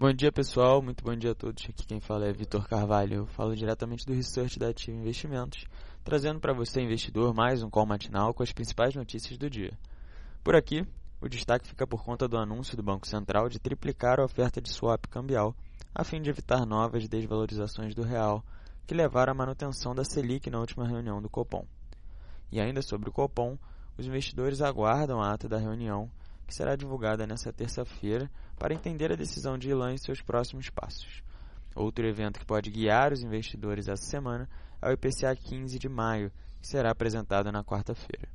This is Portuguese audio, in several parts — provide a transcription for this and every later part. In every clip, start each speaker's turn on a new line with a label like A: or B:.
A: Bom dia pessoal, muito bom dia a todos. Aqui quem fala é Vitor Carvalho. Eu falo diretamente do Research da Ativa Investimentos, trazendo para você, investidor, mais um call matinal com as principais notícias do dia. Por aqui, o destaque fica por conta do anúncio do Banco Central de triplicar a oferta de swap cambial, a fim de evitar novas desvalorizações do real, que levaram à manutenção da Selic na última reunião do Copom. E ainda sobre o Copom, os investidores aguardam a ata da reunião que será divulgada nesta terça-feira para entender a decisão de Ilan e seus próximos passos. Outro evento que pode guiar os investidores essa semana é o IPCA 15 de maio, que será apresentado na quarta-feira.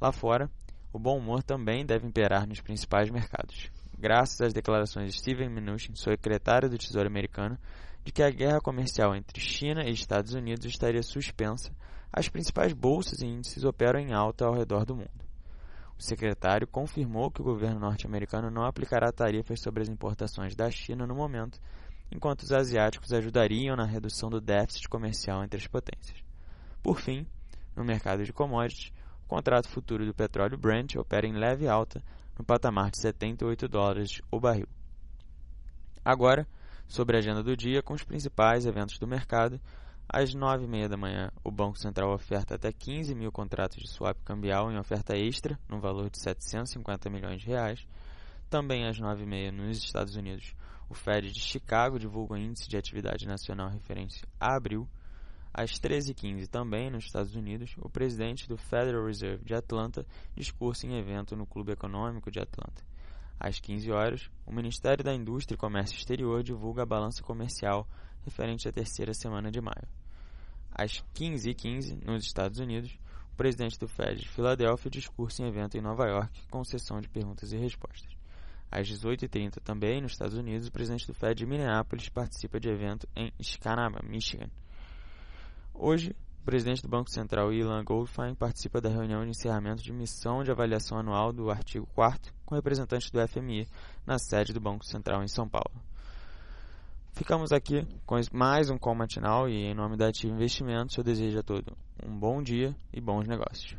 A: Lá fora, o bom humor também deve imperar nos principais mercados, graças às declarações de Steven Mnuchin, secretário do Tesouro americano, de que a guerra comercial entre China e Estados Unidos estaria suspensa, as principais bolsas e índices operam em alta ao redor do mundo. O secretário confirmou que o governo norte-americano não aplicará tarifas sobre as importações da China no momento, enquanto os asiáticos ajudariam na redução do déficit comercial entre as potências. Por fim, no mercado de commodities, o contrato futuro do petróleo Brent opera em leve alta no patamar de 78 dólares o barril. Agora, sobre a agenda do dia com os principais eventos do mercado, às 9h30 da manhã, o Banco Central oferta até 15 mil contratos de swap cambial em oferta extra, no valor de 750 milhões de reais. Também às 9h30 nos Estados Unidos, o Fed de Chicago divulga o índice de atividade nacional referente a abril. Às 13h15, também nos Estados Unidos, o presidente do Federal Reserve de Atlanta discursa em evento no Clube Econômico de Atlanta. Às 15 horas, o Ministério da Indústria e Comércio Exterior divulga a balança comercial referente à terceira semana de maio. Às 15h15, nos Estados Unidos, o presidente do Fed de Filadélfia discursa em evento em Nova York com sessão de perguntas e respostas. Às 18h30, também nos Estados Unidos, o presidente do Fed de Minneapolis participa de evento em Scanaba, Michigan. Hoje, o presidente do Banco Central, Ilan Goldfein, participa da reunião de encerramento de missão de avaliação anual do artigo 4 com representantes do FMI na sede do Banco Central em São Paulo. Ficamos aqui com mais um call matinal e em nome da Ativa Investimentos eu desejo a todos um bom dia e bons negócios.